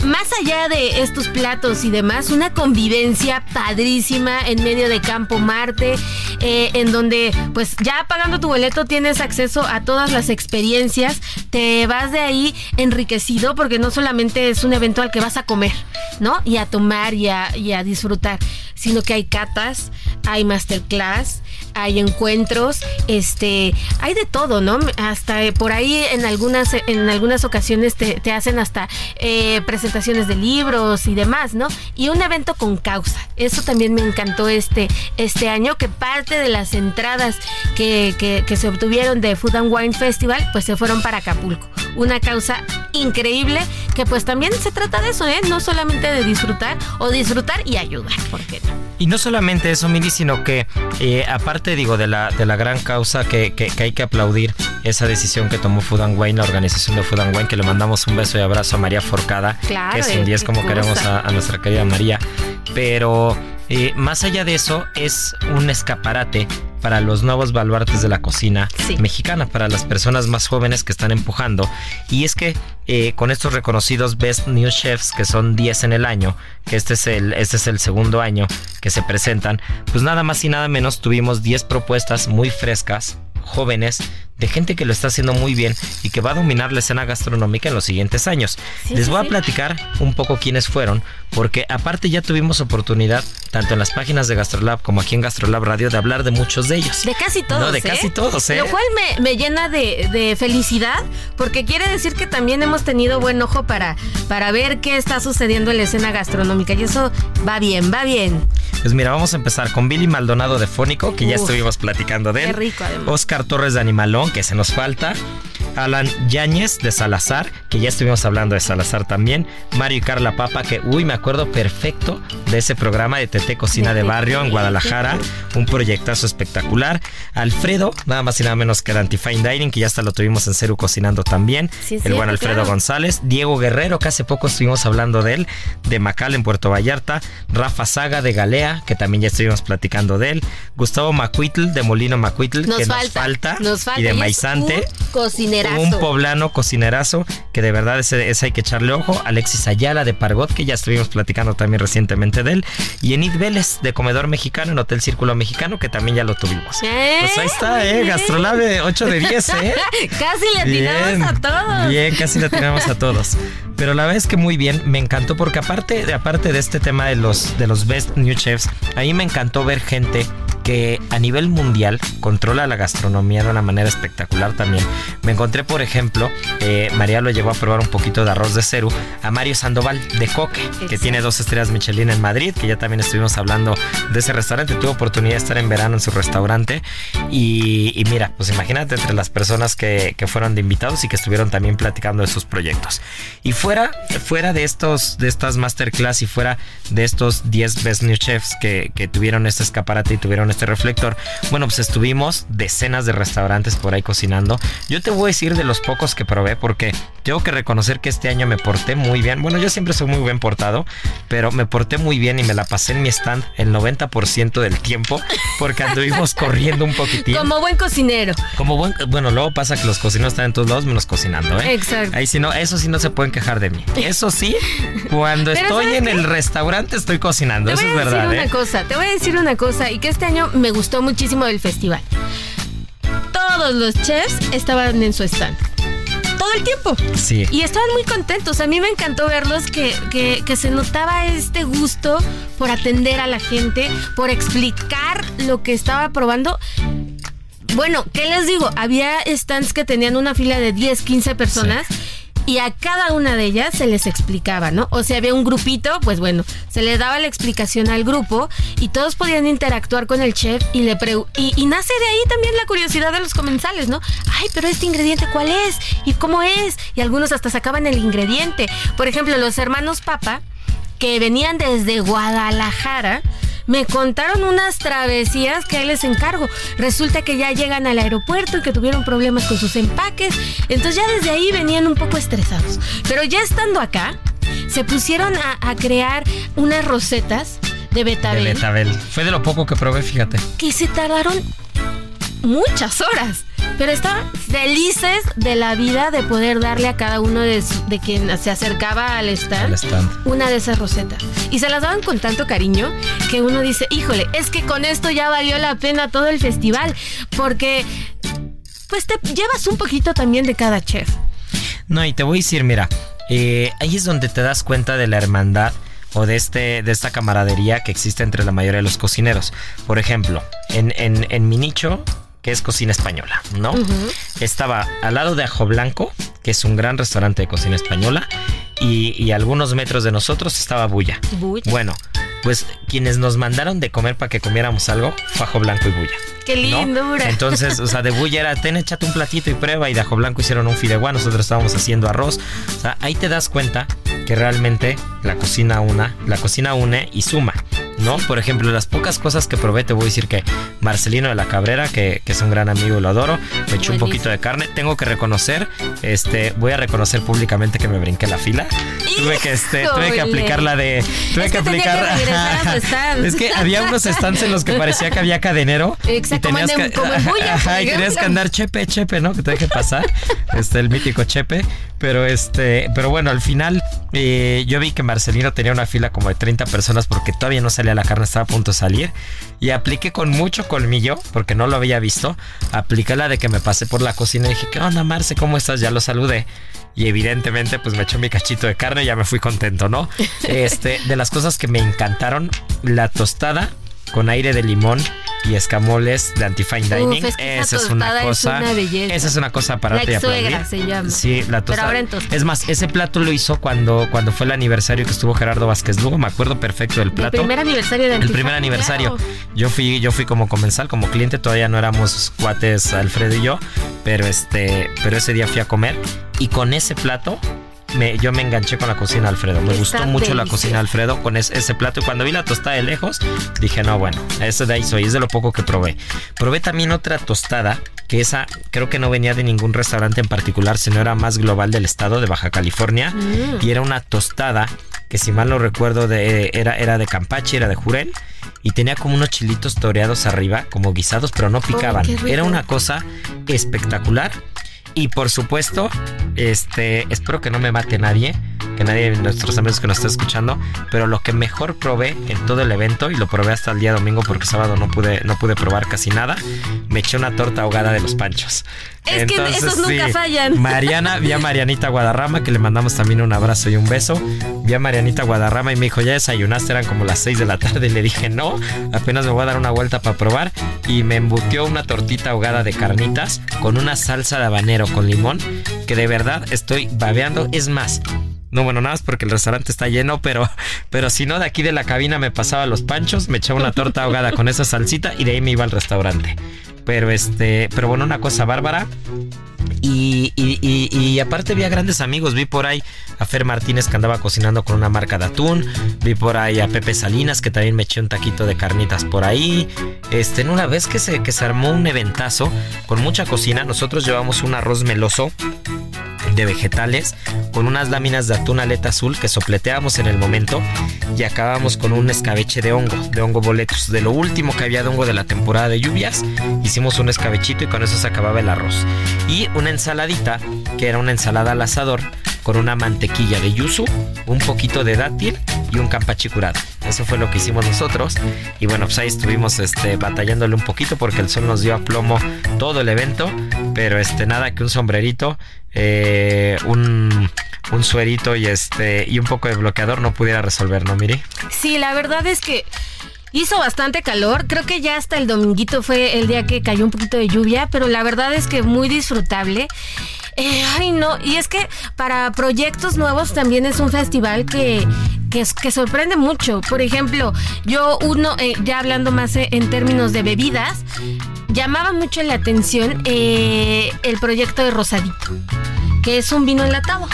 Speaker 2: más allá de estos platos y demás, una convivencia padrísima en medio de Campo Marte, eh, en donde pues ya pagando tu boleto tienes acceso a todas las experiencias, te vas de ahí enriquecido porque no solamente es un evento al que vas a comer, ¿no? Y a tomar y a, y a disfrutar, sino que hay catas, hay masterclass, hay encuentros, este, hay de todo, ¿no? Hasta eh, por ahí en algunas, en algunas ocasiones te, hacen hasta eh, presentaciones de libros y demás, ¿no? Y un evento con causa. Eso también me encantó este, este año, que parte de las entradas que, que se obtuvieron de Food and Wine Festival, pues se fueron para Acapulco. Una causa increíble que pues también se trata de eso, ¿eh? No solamente de disfrutar o disfrutar y ayudar, ¿por qué no?
Speaker 1: Y no solamente eso, Mini, sino que eh, aparte, digo, de la, de la gran causa que, que, hay que aplaudir esa decisión que tomó Food and Wine, la organización de Food and Wine, que le mandamos un beso y abrazo a María Forcada, que es un 10 como queremos a, a nuestra querida María. Pero eh, más allá de eso, es un escaparate para los nuevos baluartes de la cocina mexicana, para las personas más jóvenes que están empujando. Y es que eh, con estos reconocidos Best New Chefs, que son 10 en el año, que este es el, este es el segundo año que se presentan, pues nada más y nada menos tuvimos 10 propuestas muy frescas, jóvenes, de gente que lo está haciendo muy bien y que va a dominar la escena gastronómica en los siguientes años. Les voy a platicar un poco quiénes fueron, porque aparte ya tuvimos oportunidad, tanto en las páginas de Gastrolab como aquí en Gastrolab Radio, de hablar de muchos de ellos.
Speaker 2: De casi todos. No,
Speaker 1: de casi ¿eh? todos, ¿eh?
Speaker 2: Lo cual me, llena de, felicidad, porque quiere decir que también hemos tenido buen ojo para, para ver qué está sucediendo en la escena gastronómica. Y eso va bien, va bien.
Speaker 1: Pues mira, vamos a empezar con Billy Maldonado de Fónico, que ya estuvimos platicando de él.
Speaker 2: Qué rico, además.
Speaker 1: Oscar Torres de Animalón, que se nos falta. Alan Yáñez de Salazar, que ya estuvimos hablando de Salazar también. Mario y Carla Papa, que uy, me acuerdo perfecto de ese programa de TT Cocina de Barrio en Guadalajara. Un proyectazo espectacular. Alfredo, nada más y nada menos que el Antifine Dining, que ya hasta lo tuvimos en Ceru cocinando también. el buen Alfredo González. Diego Guerrero, que hace poco estuvimos hablando de él. De Macal en Puerto Vallarta. Rafa Saga de Galea, que también ya estuvimos platicando de él. Gustavo Macuitl de Molino Macuitl, que nos falta. Nos falta. Y de Maizante.
Speaker 2: Cocinera cocinerazo.
Speaker 1: un poblano cocinerazo que de verdad ese, ese hay que echarle ojo. Alexis Ayala de Pargot, que ya estuvimos platicando también recientemente de él. Y Enid Vélez de Comedor Mexicano en Hotel Círculo Mexicano, que también ya lo tuvimos.
Speaker 2: ¿Eh?
Speaker 1: Pues ahí está, ¿eh? Gastrolave 8 de 10, [LAUGHS] ¿eh?
Speaker 2: Casi le atinamos a todos.
Speaker 1: Bien, casi le atinamos a todos. Pero la verdad es que muy bien, me encantó porque aparte, aparte de este tema de los, de los Best New Chefs, a mí me encantó ver gente que a nivel mundial controla la gastronomía de una manera espectacular también. Me encontré, por ejemplo, eh, María lo llevó a probar un poquito de arroz de ceru a Mario Sandoval de Coque, que tiene dos estrellas Michelin en Madrid, que ya también estuvimos hablando de ese restaurante. Tuve oportunidad de estar en verano en su restaurante. Y, y mira, pues imagínate entre las personas que, que fueron de invitados y que estuvieron también platicando de sus proyectos. Y fuera, fuera de estos, de estas masterclass y fuera de estos 10 Best New Chefs que, que tuvieron este escaparate y tuvieron este reflector, bueno, pues estuvimos decenas de restaurantes por ahí cocinando. Yo te voy a decir de los pocos que probé porque tengo que reconocer que este año me porté muy bien. Bueno, yo siempre soy muy bien portado, pero me porté muy bien y me la pasé en mi stand el 90% del tiempo porque anduvimos [LAUGHS] corriendo un poquitín.
Speaker 2: Como buen cocinero.
Speaker 1: Como buen, bueno, luego pasa que los cocineros están en todos lados menos cocinando, ¿eh?
Speaker 2: Exacto.
Speaker 1: Ahí sí no, eso sí no se pueden quejar de mí. Eso sí, cuando estoy
Speaker 2: ¿sabes
Speaker 1: en
Speaker 2: qué?
Speaker 1: el restaurante estoy cocinando,
Speaker 2: Te
Speaker 1: eso
Speaker 2: voy
Speaker 1: es
Speaker 2: a decir
Speaker 1: verdad,
Speaker 2: una
Speaker 1: ¿eh?
Speaker 2: cosa, te voy a decir una cosa y que este año me gustó muchísimo del festival. Todos los chefs estaban en su stand. Todo el tiempo.
Speaker 1: Sí.
Speaker 2: Y estaban muy contentos. A mí me encantó verlos que, que- que se notaba este gusto por atender a la gente, por explicar lo que estaba probando. Bueno, ¿qué les digo? Había stands que tenían una fila de 10, 15 personas. Y a cada una de ellas se les explicaba, ¿no? O sea, había un grupito, pues bueno, se les daba la explicación al grupo y todos podían interactuar con el chef y le y, y nace de ahí también la curiosidad de los comensales, ¿no? Ay, pero este ingrediente, ¿cuál es? ¿Y cómo es? Y algunos hasta sacaban el ingrediente. Por ejemplo, los hermanos Papa, que venían desde Guadalajara, me contaron unas travesías que ahí les encargo. Resulta que ya llegan al aeropuerto y que tuvieron problemas con sus empaques. Entonces ya desde ahí venían un poco estresados. Pero ya estando acá, se pusieron a, a crear unas rosetas de
Speaker 1: De
Speaker 2: betabel
Speaker 1: Betabel. Fue de lo poco que probé, fíjate.
Speaker 2: que se tardaron muchas horas. Pero estaban felices de la vida de poder darle a cada uno de, su- de quien se acercaba al stand,
Speaker 1: Al stand.
Speaker 2: una de esas rosetas. Y se las daban con tanto cariño que uno dice, híjole, es que con esto ya valió la pena todo el festival. Porque pues te llevas un poquito también de cada chef.
Speaker 1: No, y te voy a decir, mira, eh, ahí es donde te das cuenta de la hermandad o de, este, de esta camaradería que existe entre la mayoría de los cocineros. Por ejemplo, en, en, en mi nicho, que es cocina española, ¿no? Estaba al lado de Ajo Blanco, que es un gran restaurante de cocina española, y, y algunos metros de nosotros estaba Bulla.
Speaker 2: Bulla.
Speaker 1: Bueno, pues quienes nos mandaron de comer para que comiéramos algo fue Ajo Blanco y Bulla.
Speaker 2: ¡Qué
Speaker 1: ¿no?
Speaker 2: lindura!
Speaker 1: Entonces, o sea, de bulla era, ten, échate un platito y prueba. Y de ajo blanco hicieron un fideuá, nosotros estábamos haciendo arroz. O sea, ahí te das cuenta que realmente la cocina una, la cocina une y suma. ¿No? Por ejemplo, las pocas cosas que probé, te voy a decir que Marcelino de la Cabrera, que, que es un gran amigo y lo adoro, me echó un poquito de carne. Tengo que reconocer, este, voy a reconocer públicamente que me brinqué la fila. Tuve que, este, tuve que aplicar la de. Tuve
Speaker 2: Es
Speaker 1: que
Speaker 2: que que
Speaker 1: aplicar. [LAUGHS] es que había unos stands en los que parecía que había cadenero.
Speaker 2: Exacto, como en- como en Bulla, [LAUGHS] por
Speaker 1: Ajá, y tenías que andar chepe, chepe, ¿no? Que te deje pasar. [LAUGHS] Este, el mítico chepe. Pero este, pero bueno, al final eh, yo vi que Marcelino tenía una fila como de 30 personas porque todavía no salía la carne, estaba a punto de salir. Y apliqué con mucho colmillo, porque no lo había visto. Apliqué la de que me pasé por la cocina y dije, ¿qué onda, Marce? ¿Cómo estás? Ya lo saludé. Y evidentemente, pues me echó mi cachito de carne y ya me fui contento, ¿no? [LAUGHS] Este, de las cosas que me encantaron, la tostada con aire de limón y escamoles de Antifine
Speaker 2: Uf,
Speaker 1: Dining.
Speaker 2: es que esa
Speaker 1: esa es una
Speaker 2: es
Speaker 1: cosa.
Speaker 2: una.
Speaker 1: Esa es una cosa para
Speaker 2: La se llama.
Speaker 1: Sí, la tostada. Es más, ese plato lo hizo cuando, cuando fue el aniversario que estuvo Gerardo Vázquez Lugo. Me acuerdo perfecto del
Speaker 2: El
Speaker 1: plato.
Speaker 2: primer aniversario de
Speaker 1: El primer aniversario.
Speaker 2: claro.
Speaker 1: Yo fui, yo fui como comensal, como cliente, todavía no éramos cuates Alfredo y yo, pero este, pero ese día fui a comer y con ese plato me, yo me enganché con la cocina Alfredo. Me
Speaker 2: Está
Speaker 1: gustó mucho la cocina Alfredo con es- ese plato y cuando vi la tostada de lejos dije, no, bueno, eso de ahí soy, es de lo poco que probé. Probé también otra tostada que esa creo que no venía de ningún restaurante en particular, sino era más global del estado de Baja California
Speaker 2: Mm.
Speaker 1: y era una tostada que si mal no recuerdo de, era, era de Campache, era de Jurel y tenía como unos chilitos toreados arriba, como guisados, pero no picaban. era una cosa espectacular. Y por supuesto, este, espero que no me mate nadie, que nadie de nuestros amigos que nos esté escuchando, pero lo que mejor probé en todo el evento, y lo probé hasta el día domingo porque sábado no pude, no pude probar casi nada, me eché una torta ahogada de los panchos.
Speaker 2: Es que esos nunca fallan.
Speaker 1: Mariana, vi a Marianita Guadarrama, que le mandamos también un abrazo y un beso. Vi a Marianita Guadarrama y me dijo, ya desayunaste, eran como las 6 de la tarde. Y le dije, no, apenas me voy a dar una vuelta para probar. Y me embutió una tortita ahogada de carnitas con una salsa de habanero con limón, que de verdad estoy babeando. Es más, no, bueno, nada más porque el restaurante está lleno, pero, pero si no, de aquí de la cabina me pasaba los panchos, me echaba una torta ahogada con esa salsita y de ahí me iba al restaurante. Pero este, pero bueno, una cosa bárbara. Y, y, aparte vi a grandes amigos, vi por ahí a Fer Martínez que andaba cocinando con una marca de atún, vi por ahí a Pepe Salinas que también me eché un taquito de carnitas por ahí. Este, en una vez que se, que se armó un eventazo con mucha cocina, nosotros llevamos un arroz meloso de vegetales con unas láminas de atún aleta azul que sopleteábamos en el momento y acabamos con un escabeche de hongo, de hongo boletos. De lo último que había de hongo de la temporada de lluvias, hicimos un escabechito y con eso se acababa el arroz. Y una ensaladita, que era una ensalada al asador, con una mantequilla de yuzu, un poquito de dátil y un campachi curado. Eso fue lo que hicimos nosotros. Y bueno, pues ahí estuvimos este, batallándole un poquito porque el sol nos dio a plomo todo el evento. Pero este, nada que un sombrerito, eh, un, un suerito y este y un poco de bloqueador no pudiera resolver, ¿no, Miri?
Speaker 2: Sí, la verdad es que Hizo bastante calor, creo que ya hasta el dominguito fue el día que cayó un poquito de lluvia, pero la verdad es que muy disfrutable. Eh, ay, no, y es que para proyectos nuevos también es un festival que, que, sorprende mucho. Por ejemplo, yo uno, eh, ya hablando más eh, en términos de bebidas, llamaba mucho la atención el proyecto de Rosadito, que es un vino enlatado.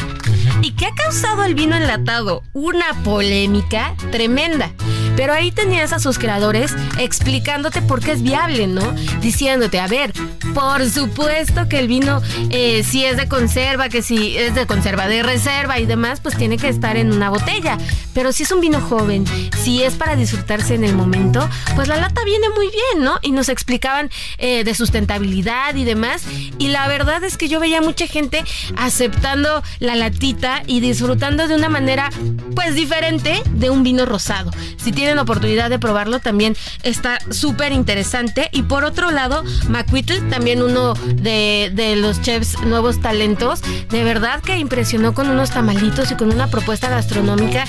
Speaker 2: ¿Y qué ha causado el vino enlatado? Una polémica tremenda. Pero ahí tenías a sus creadores explicándote por qué es viable, ¿no? Diciéndote, a ver, por supuesto que el vino, eh, si es de conserva, que si es de conserva de reserva y demás, pues tiene que estar en una botella. Pero si es un vino joven, si es para disfrutarse en el momento, pues la lata viene muy bien, ¿no? Y nos explicaban eh, de sustentabilidad y demás. Y la verdad es que yo veía mucha gente aceptando la latita y disfrutando de una manera, pues diferente de un vino rosado. Si tienen oportunidad de probarlo, también está súper interesante. Y por otro lado, McQuittle, también uno de, de, los chefs nuevos talentos, de verdad que impresionó con unos tamalitos y con una propuesta gastronómica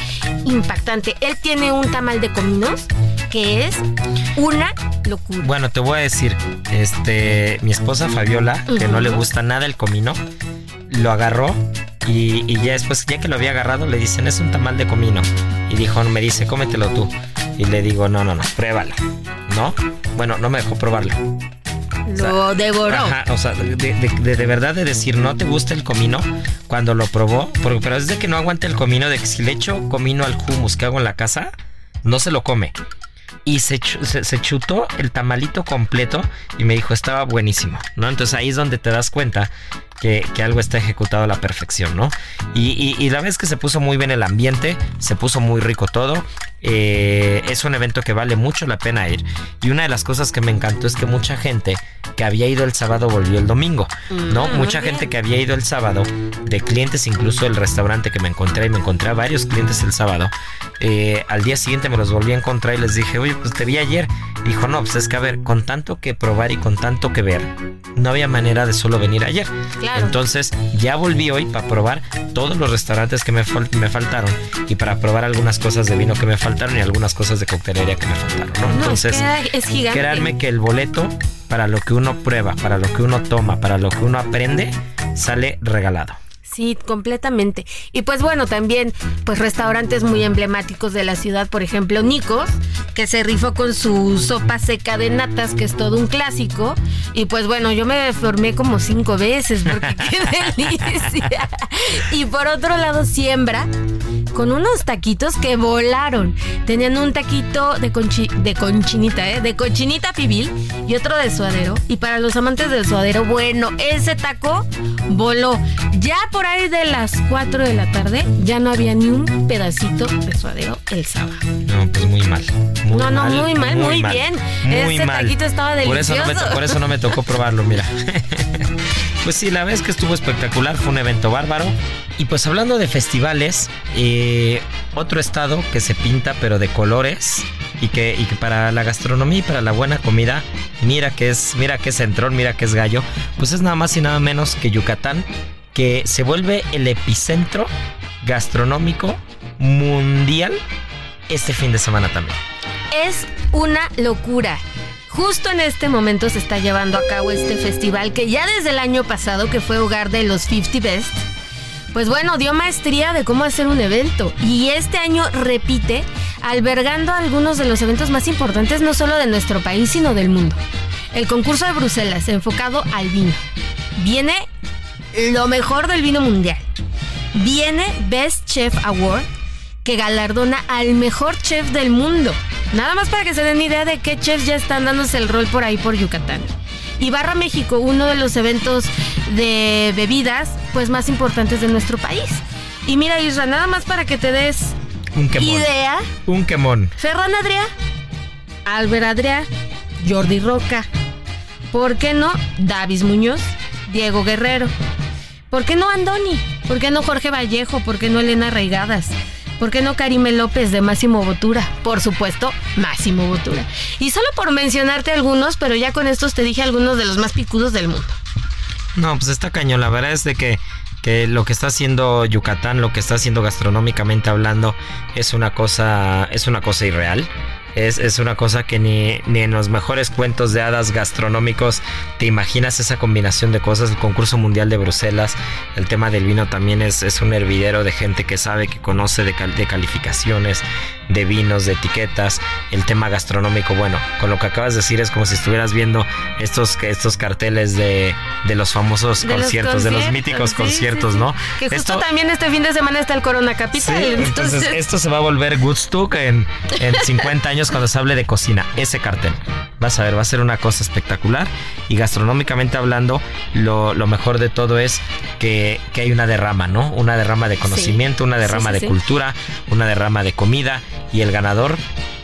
Speaker 2: impactante. Él tiene un tamal de cominos que es una locura.
Speaker 1: Bueno, te voy a decir, este, mi esposa Fabiola, que no le gusta nada el comino, lo agarró y, ya después, ya que lo había agarrado, le dicen, es un tamal de comino. Y dijo, me dice, cómetelo tú. Y le digo, no, no, no, pruébalo. ¿No? Bueno, no me dejó probarlo.
Speaker 2: Lo devoró.
Speaker 1: o sea, de, verdad de decir, no te gusta el comino cuando lo probó. Porque, pero es de que no aguante el comino, de que si le echo comino al hummus que hago en la casa, no se lo come y se, se, chutó el tamalito completo y me dijo estaba buenísimo, ¿no? Entonces ahí es donde te das cuenta que, algo está ejecutado a la perfección, ¿no? Y, y, la vez que se puso muy bien el ambiente, se puso muy rico todo. Eh, es un evento que vale mucho la pena ir. Y una de las cosas que me encantó es que mucha gente que había ido el sábado volvió el domingo, ¿no? Mm, mucha gente que había ido el sábado, de clientes incluso del restaurante que me encontré, y me encontré a varios clientes el sábado, eh, al día siguiente me los volví a encontrar y les dije, oye, pues te vi ayer. dijo, no, pues es que a ver, con tanto que probar y con tanto que ver, no había manera de solo venir ayer. Entonces ya volví hoy para probar todos los restaurantes que me, me faltaron y para probar algunas cosas de vino que me faltaron y algunas cosas de coctelería que me faltaron. ¿no? Entonces,
Speaker 2: es gigante.
Speaker 1: créanme que el boleto para lo que uno prueba, para lo que uno toma, para lo que uno aprende, sale regalado.
Speaker 2: Sí, completamente. Y pues bueno, también pues restaurantes muy emblemáticos de la ciudad, por ejemplo, Nicos, que se rifó con su sopa seca de natas, que es todo un clásico. Y pues bueno, yo me formé como cinco veces porque [LAUGHS] qué delicia. Y por otro lado, Siembra, con unos taquitos que volaron. Tenían un taquito de, de conchinita, ¿eh? De cochinita pibil y otro de suadero. Y para los amantes del suadero, bueno, ese taco voló. Ya por ahí de las 4 de la tarde ya no había ni un pedacito de suadero el sábado.
Speaker 1: No, pues muy mal.
Speaker 2: no, no, muy mal, muy, bien. Ese taquito estaba delicioso.
Speaker 1: Por eso, no me, por eso no me tocó probarlo, mira. [LAUGHS] Pues sí, la vez que estuvo espectacular, fue un evento bárbaro. Y pues hablando de festivales, eh, otro estado que se pinta pero de colores y que, y que para la gastronomía y para la buena comida, mira que es, mira que es centrón, mira que es gallo, pues es nada más y nada menos que Yucatán, que se vuelve el epicentro gastronómico mundial este fin de semana también.
Speaker 2: Es una locura. Justo en este momento se está llevando a cabo este festival que ya desde el año pasado, que fue hogar de los 50 Best, pues bueno, dio maestría de cómo hacer un evento. Y este año repite, albergando algunos de los eventos más importantes no solo de nuestro país, sino del mundo. El concurso de Bruselas, enfocado al vino. Viene lo mejor del vino mundial. Viene Best Chef Award, que galardona al mejor chef del mundo. Nada más para que se den idea de qué chefs ya están dándose el rol por ahí por Yucatán. Y Barra México, uno de los eventos de bebidas pues más importantes de nuestro país. Y mira, Isra, nada más para que te des
Speaker 1: Un quemón.
Speaker 2: idea.
Speaker 1: Un quemón.
Speaker 2: Ferran Adrià, Albert Adrià, Jordi Roca. ¿Por qué no Davis Muñoz, Diego Guerrero? ¿Por qué no Andoni? ¿Por qué no Jorge Vallejo? ¿Por qué no Elena Reigadas? ¿Por qué no Karime López de Máximo Botura? Por supuesto, Máximo Botura. Y solo por mencionarte algunos, pero ya con estos te dije algunos de los más picudos del mundo.
Speaker 1: No, pues está cañón. La verdad es de que, que lo que está haciendo Yucatán, lo que está haciendo gastronómicamente hablando, es una cosa, es una cosa irreal. Es, es una cosa que ni, ni en los mejores cuentos de hadas gastronómicos te imaginas esa combinación de cosas. El concurso mundial de Bruselas, el tema del vino también es, es un hervidero de gente que sabe, que conoce de, cal- de calificaciones, de vinos, de etiquetas. El tema gastronómico, bueno, con lo que acabas de decir es como si estuvieras viendo estos, estos carteles de, de los famosos
Speaker 2: De los
Speaker 1: conciertos, de los míticos
Speaker 2: sí,
Speaker 1: conciertos,
Speaker 2: sí, sí.
Speaker 1: ¿no?
Speaker 2: Que justo
Speaker 1: Esto-
Speaker 2: también este fin de semana está el Corona Capital.
Speaker 1: entonces esto se va a volver Woodstock en, en 50 años [LAUGHS] cuando se hable de cocina. Ese cartel. Vas a ver, va a ser una cosa espectacular. Y gastronómicamente hablando, lo, lo mejor de todo es que, que hay una derrama, ¿no? Una derrama de conocimiento, una derrama
Speaker 2: Sí, sí,
Speaker 1: de cultura, una derrama de comida. Y el ganador,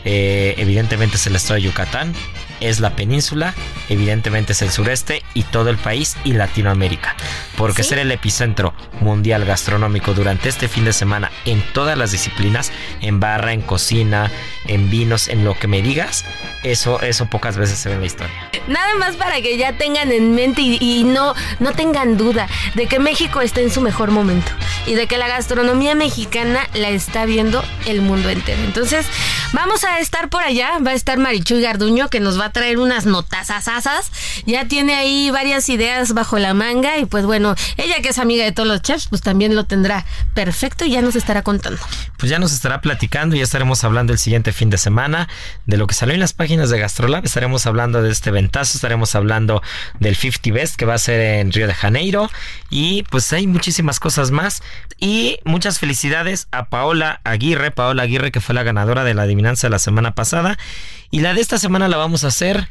Speaker 1: eh, evidentemente, es el estado de Yucatán. Es la península, evidentemente es el sureste y todo el país y Latinoamérica. Porque
Speaker 2: Sí.
Speaker 1: ser el epicentro mundial gastronómico durante este fin de semana en todas las disciplinas, en barra, en cocina, en vinos, en lo que me digas, eso, eso pocas veces se ve en la historia.
Speaker 2: Nada más para que ya tengan en mente y, y no, no tengan duda de que México está en su mejor momento y de que la gastronomía mexicana la está viendo el mundo entero. Entonces, vamos a estar por allá. Va a estar Marichuy Garduño que nos va a traer unas notasasasas. Ya tiene ahí varias ideas bajo la manga y pues bueno, ella que es amiga de todos los chefs, pues también lo tendrá perfecto y ya nos estará contando.
Speaker 1: Pues ya nos estará platicando y ya estaremos hablando el siguiente fin de semana de lo que salió en las páginas de Gastrolab. Estaremos hablando de este ventazo, estaremos hablando del 50 Best que va a ser en Río de Janeiro y pues hay muchísimas cosas más. Y muchas felicidades a Paola Aguirre, Paola Aguirre que fue la ganadora de la adivinanza de la semana pasada. Y la de esta semana la vamos a hacer,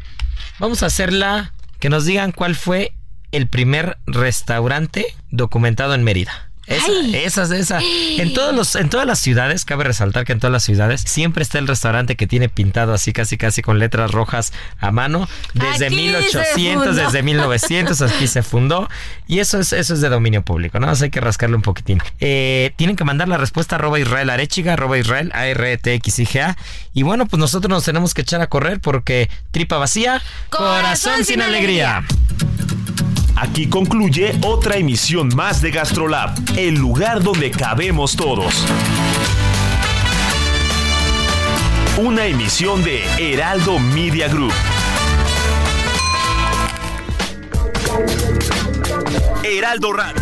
Speaker 1: vamos a hacerla, que nos digan cuál fue el primer restaurante documentado en Mérida. Esa,
Speaker 2: Ay.
Speaker 1: esas, esa. [GASPS] En todos los, en todas las ciudades, cabe resaltar que en todas las ciudades siempre está el restaurante que tiene pintado así casi casi con letras rojas a mano. Desde
Speaker 2: Aquí se
Speaker 1: 1800,
Speaker 2: fundó.
Speaker 1: desde 1900 aquí se fundó. Y eso es, eso es de dominio público, ¿no? Sea, hay que rascarle un poquitín. Eh, tienen que mandar la respuesta arroba Israel Arechiga, arroba Israel, a r t x i g a Y bueno, pues nosotros nos tenemos que echar a correr porque tripa vacía, corazón, sin alegría.
Speaker 4: Aquí concluye otra emisión más de Gastrolab, el lugar donde cabemos todos. Una emisión de Heraldo Media Group. Heraldo Radio.